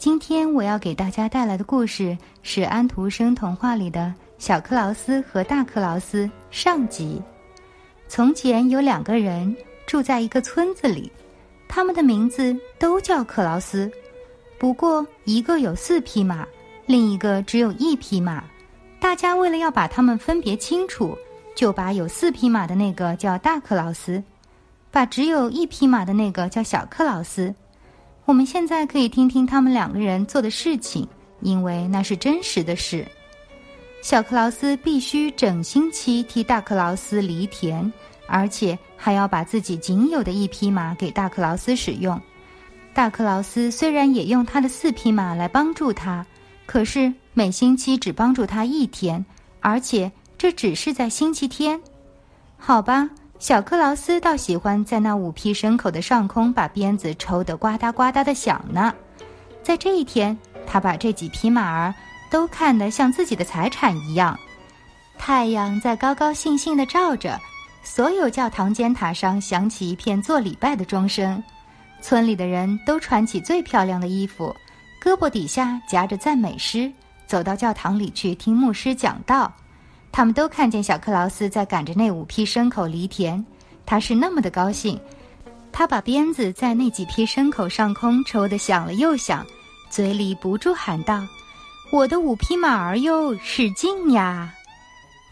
今天我要给大家带来的故事是安徒生童话里的《小克劳斯和大克劳斯》上集。从前有两个人住在一个村子里，他们的名字都叫克劳斯，不过一个有四匹马，另一个只有一匹马。大家为了要把他们分别清楚，就把有四匹马的那个叫大克劳斯。把只有一匹马的那个叫小克劳斯。我们现在可以听听他们两个人做的事情，因为那是真实的事。小克劳斯必须整星期替大克劳斯犁田，而且还要把自己仅有的一匹马给大克劳斯使用。大克劳斯虽然也用他的四匹马来帮助他，可是每星期只帮助他一天，而且这只是在星期天。好吧。小克劳斯倒喜欢在那五匹牲口的上空把鞭子抽得呱嗒呱嗒的响呢。在这一天，他把这几匹马儿都看得像自己的财产一样。太阳在高高兴兴地照着，所有教堂尖塔上响起一片做礼拜的钟声。村里的人都穿起最漂亮的衣服，胳膊底下夹着赞美诗，走到教堂里去听牧师讲道。他们都看见小克劳斯在赶着那五匹牲口犁田，他是那么的高兴，他把鞭子在那几匹牲口上空抽得响了又响，嘴里不住喊道：“我的五匹马儿哟，使劲呀！”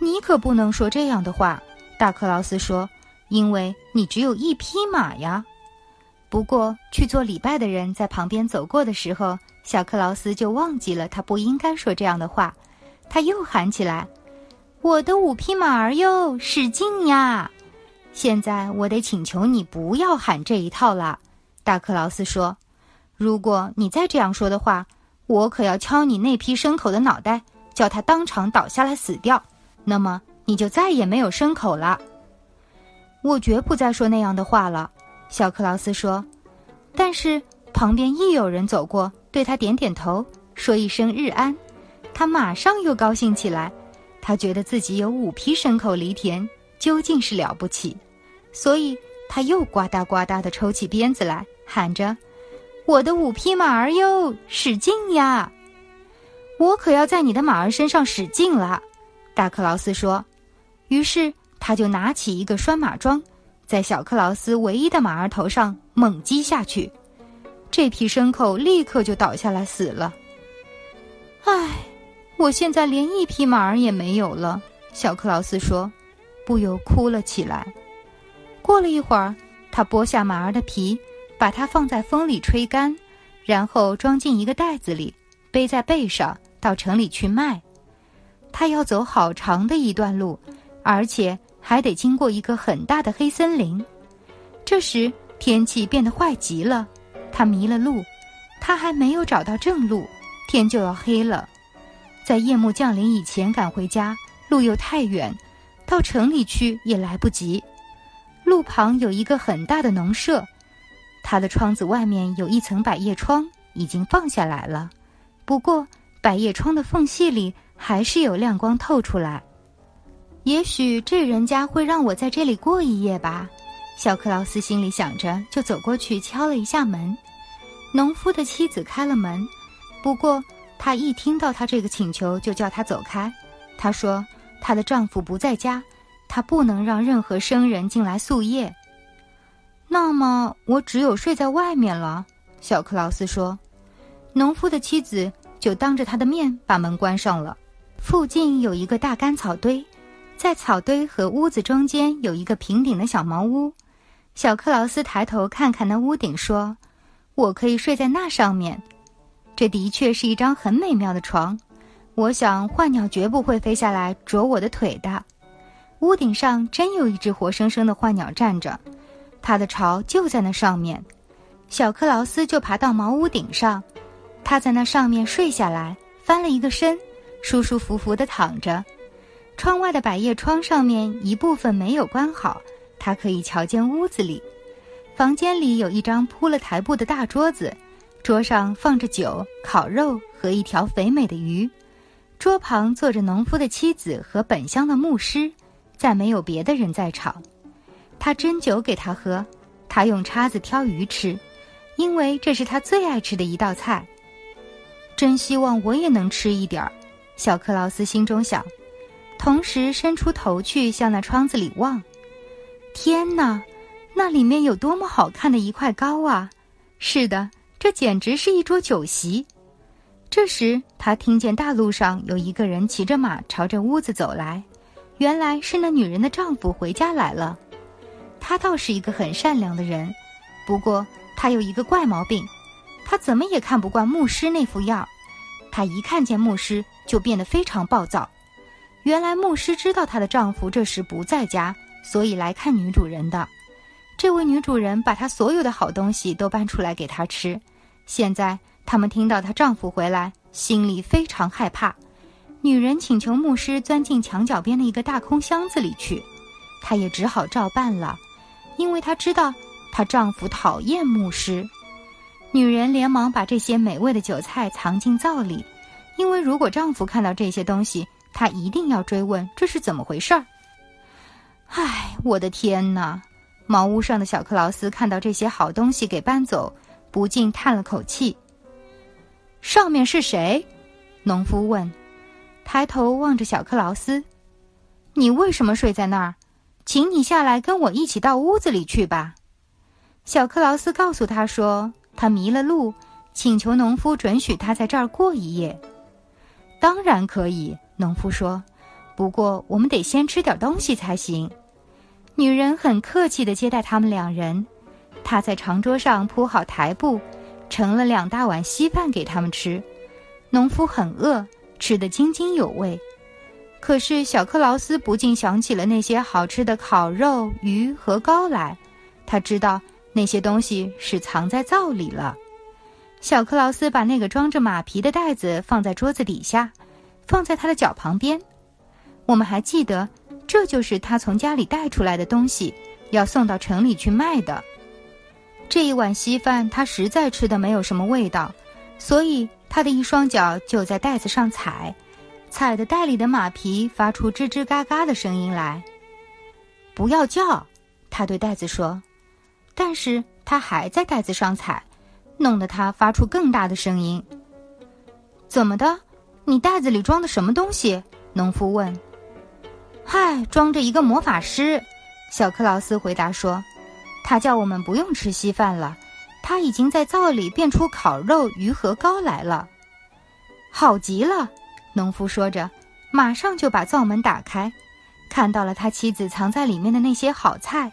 你可不能说这样的话，大克劳斯说，因为你只有一匹马呀。不过去做礼拜的人在旁边走过的时候，小克劳斯就忘记了他不应该说这样的话，他又喊起来。我的五匹马儿哟，使劲呀！现在我得请求你不要喊这一套了。大克劳斯说：“如果你再这样说的话，我可要敲你那匹牲口的脑袋，叫它当场倒下来死掉。那么你就再也没有牲口了。”我绝不再说那样的话了。小克劳斯说。但是旁边一有人走过，对他点点头，说一声日安，他马上又高兴起来。他觉得自己有五匹牲口犁田，究竟是了不起，所以他又呱嗒呱嗒地抽起鞭子来，喊着：“我的五匹马儿哟，使劲呀！我可要在你的马儿身上使劲了。”大克劳斯说。于是他就拿起一个拴马桩，在小克劳斯唯一的马儿头上猛击下去，这匹牲口立刻就倒下来死了。我现在连一匹马儿也没有了，小克劳斯说，不由哭了起来。过了一会儿，他剥下马儿的皮，把它放在风里吹干，然后装进一个袋子里，背在背上，到城里去卖。他要走好长的一段路，而且还得经过一个很大的黑森林。这时天气变得坏极了，他迷了路，他还没有找到正路，天就要黑了。在夜幕降临以前赶回家，路又太远，到城里去也来不及。路旁有一个很大的农舍，它的窗子外面有一层百叶窗，已经放下来了。不过，百叶窗的缝隙里还是有亮光透出来。也许这人家会让我在这里过一夜吧，小克劳斯心里想着，就走过去敲了一下门。农夫的妻子开了门，不过。她一听到他这个请求，就叫他走开。她说：“她的丈夫不在家，她不能让任何生人进来宿夜。”那么我只有睡在外面了。”小克劳斯说。农夫的妻子就当着他的面把门关上了。附近有一个大干草堆，在草堆和屋子中间有一个平顶的小茅屋。小克劳斯抬头看看那屋顶，说：“我可以睡在那上面。”这的确是一张很美妙的床，我想幻鸟绝不会飞下来啄我的腿的。屋顶上真有一只活生生的幻鸟站着，它的巢就在那上面。小克劳斯就爬到茅屋顶上，他在那上面睡下来，翻了一个身，舒舒服服地躺着。窗外的百叶窗上面一部分没有关好，他可以瞧见屋子里。房间里有一张铺了台布的大桌子，桌上放着酒、烤肉和一条肥美的鱼。桌旁坐着农夫的妻子和本乡的牧师，再没有别的人在场。他斟酒给他喝，他用叉子挑鱼吃，因为这是他最爱吃的一道菜。真希望我也能吃一点儿，小克劳斯心中想，同时伸出头去向那窗子里望。天哪，那里面有多么好看的一块糕啊！是的，这简直是一桌酒席。这时，他听见大路上有一个人骑着马朝着屋子走来，原来是那女人的丈夫回家来了。他倒是一个很善良的人，不过他有一个怪毛病，他怎么也看不惯牧师那副样儿。他一看见牧师就变得非常暴躁。原来牧师知道她的丈夫这时不在家，所以来看女主人的。这位女主人把她所有的好东西都搬出来给她吃，现在。他们听到她丈夫回来，心里非常害怕。女人请求牧师钻进墙角边的一个大空箱子里去，她也只好照办了，因为她知道她丈夫讨厌牧师。女人连忙把这些美味的酒菜藏进灶里，因为如果丈夫看到这些东西，他一定要追问这是怎么回事儿。唉，我的天哪！茅屋上的小克劳斯看到这些好东西给搬走，不禁叹了口气。上面是谁？农夫问，抬头望着小克劳斯：“你为什么睡在那儿？请你下来跟我一起到屋子里去吧。”小克劳斯告诉他说：“他迷了路，请求农夫准许他在这儿过一夜。”“当然可以。”农夫说，“不过我们得先吃点东西才行。”女人很客气地接待他们两人，她在长桌上铺好台布。盛了两大碗稀饭给他们吃，农夫很饿，吃得津津有味。可是小克劳斯不禁想起了那些好吃的烤肉、鱼和糕来，他知道那些东西是藏在灶里了。小克劳斯把那个装着马皮的袋子放在桌子底下，放在他的脚旁边。我们还记得，这就是他从家里带出来的东西，要送到城里去卖的。这一碗稀饭，他实在吃的没有什么味道，所以他的一双脚就在袋子上踩，踩的袋里的马皮发出吱吱嘎嘎的声音来。不要叫，他对袋子说，但是他还在袋子上踩，弄得它发出更大的声音。怎么的？你袋子里装的什么东西？农夫问。嗨，装着一个魔法师，小克劳斯回答说。他叫我们不用吃稀饭了，他已经在灶里变出烤肉、鱼和糕来了。好极了，农夫说着，马上就把灶门打开，看到了他妻子藏在里面的那些好菜。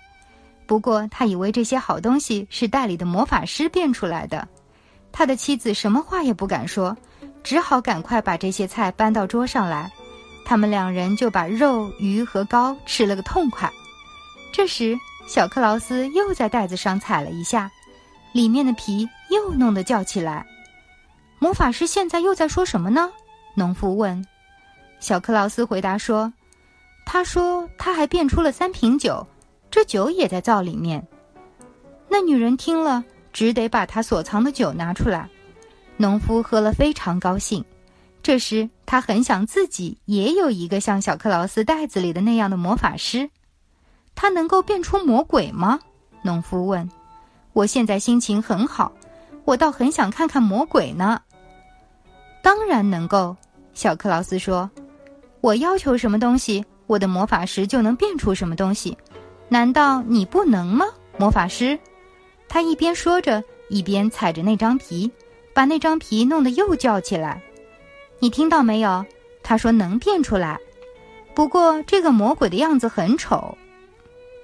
不过他以为这些好东西是袋里的魔法师变出来的，他的妻子什么话也不敢说，只好赶快把这些菜搬到桌上来。他们两人就把肉、鱼和糕吃了个痛快。这时。小克劳斯又在袋子上踩了一下，里面的皮又弄得叫起来。魔法师现在又在说什么呢？农夫问。小克劳斯回答说：“他说他还变出了三瓶酒，这酒也在灶里面。”那女人听了，只得把她所藏的酒拿出来。农夫喝了非常高兴。这时他很想自己也有一个像小克劳斯袋子里的那样的魔法师。他能够变出魔鬼吗？农夫问。我现在心情很好，我倒很想看看魔鬼呢。当然能够，小克劳斯说。我要求什么东西，我的魔法师就能变出什么东西。难道你不能吗，魔法师？他一边说着，一边踩着那张皮，把那张皮弄得又叫起来。你听到没有？他说能变出来，不过这个魔鬼的样子很丑。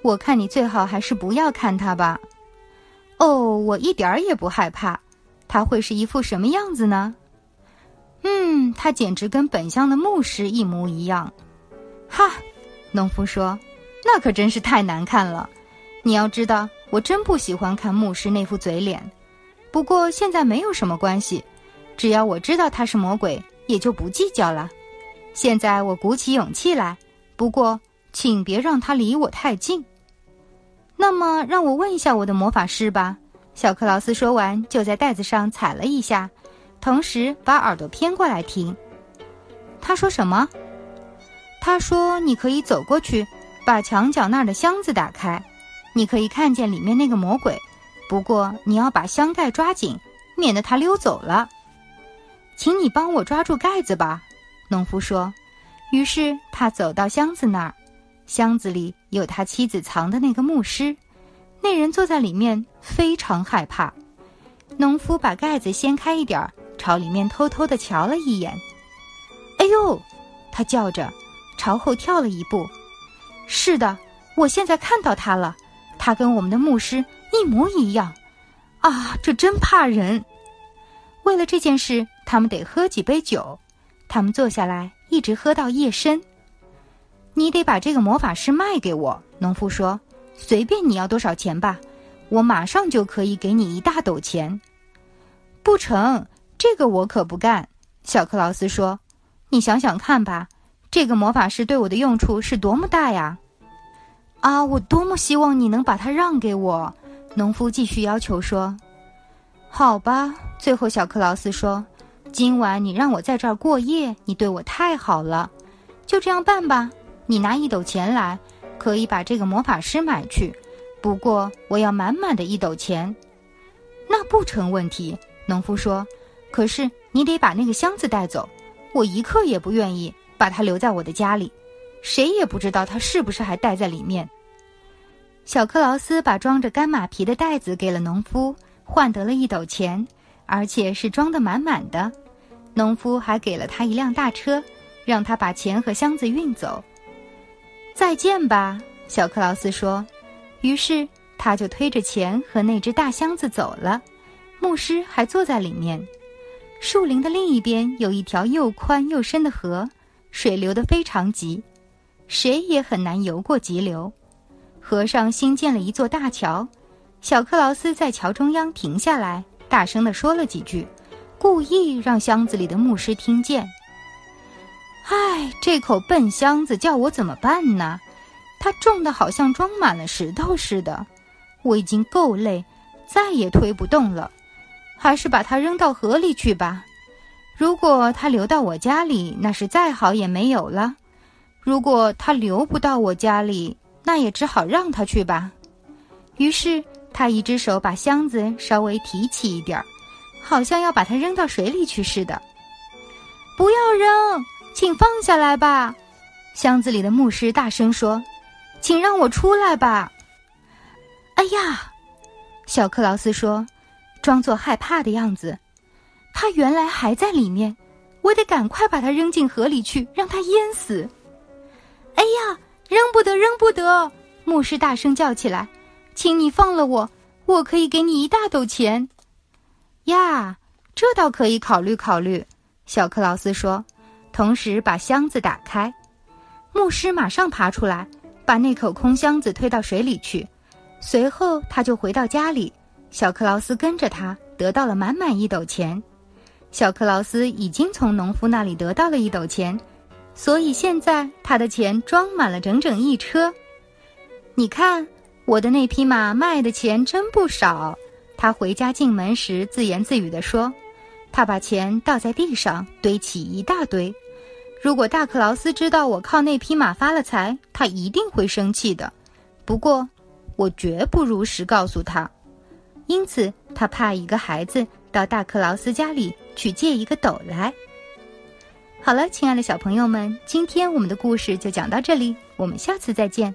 我看你最好还是不要看他吧。哦，我一点儿也不害怕。他会是一副什么样子呢？嗯，他简直跟本乡的牧师一模一样。哈，农夫说：“那可真是太难看了。你要知道，我真不喜欢看牧师那副嘴脸。不过现在没有什么关系，只要我知道他是魔鬼，也就不计较了。现在我鼓起勇气来，不过请别让他离我太近。那么，让我问一下我的魔法师吧。小克劳斯说完，就在袋子上踩了一下，同时把耳朵偏过来听。他说什么？他说：“你可以走过去，把墙角那儿的箱子打开，你可以看见里面那个魔鬼。不过你要把箱盖抓紧，免得他溜走了。请你帮我抓住盖子吧。”农夫说。于是他走到箱子那儿，箱子里有他妻子藏的那个牧师。那人坐在里面，非常害怕。农夫把盖子掀开一点儿，朝里面偷偷地瞧了一眼。哎呦！他叫着，朝后跳了一步。是的，我现在看到他了，他跟我们的牧师一模一样。啊，这真怕人！为了这件事，他们得喝几杯酒。他们坐下来。一直喝到夜深。你得把这个魔法师卖给我，农夫说：“随便你要多少钱吧，我马上就可以给你一大斗钱。”不成，这个我可不干。小克劳斯说：“你想想看吧，这个魔法师对我的用处是多么大呀！”啊，我多么希望你能把它让给我！农夫继续要求说：“好吧。”最后，小克劳斯说。今晚你让我在这儿过夜，你对我太好了，就这样办吧。你拿一斗钱来，可以把这个魔法师买去，不过我要满满的一斗钱。那不成问题，农夫说。可是你得把那个箱子带走，我一刻也不愿意把它留在我的家里，谁也不知道它是不是还待在里面。小克劳斯把装着干马皮的袋子给了农夫，换得了一斗钱，而且是装得满满的。农夫还给了他一辆大车，让他把钱和箱子运走。再见吧，小克劳斯说。于是他就推着钱和那只大箱子走了。牧师还坐在里面。树林的另一边有一条又宽又深的河，水流得非常急，谁也很难游过急流。河上新建了一座大桥，小克劳斯在桥中央停下来，大声地说了几句。故意让箱子里的牧师听见。唉，这口笨箱子叫我怎么办呢？它重的好像装满了石头似的，我已经够累，再也推不动了。还是把它扔到河里去吧。如果它流到我家里，那是再好也没有了；如果它流不到我家里，那也只好让它去吧。于是他一只手把箱子稍微提起一点儿。好像要把它扔到水里去似的。不要扔，请放下来吧！箱子里的牧师大声说：“请让我出来吧！”哎呀，小克劳斯说，装作害怕的样子。他原来还在里面，我得赶快把它扔进河里去，让它淹死。哎呀，扔不得，扔不得！牧师大声叫起来：“请你放了我，我可以给你一大斗钱。”呀，这倒可以考虑考虑，小克劳斯说，同时把箱子打开。牧师马上爬出来，把那口空箱子推到水里去。随后他就回到家里，小克劳斯跟着他，得到了满满一斗钱。小克劳斯已经从农夫那里得到了一斗钱，所以现在他的钱装满了整整一车。你看，我的那匹马卖的钱真不少。他回家进门时自言自语地说：“他把钱倒在地上，堆起一大堆。如果大克劳斯知道我靠那匹马发了财，他一定会生气的。不过，我绝不如实告诉他。因此，他派一个孩子到大克劳斯家里去借一个斗来。好了，亲爱的小朋友们，今天我们的故事就讲到这里，我们下次再见。”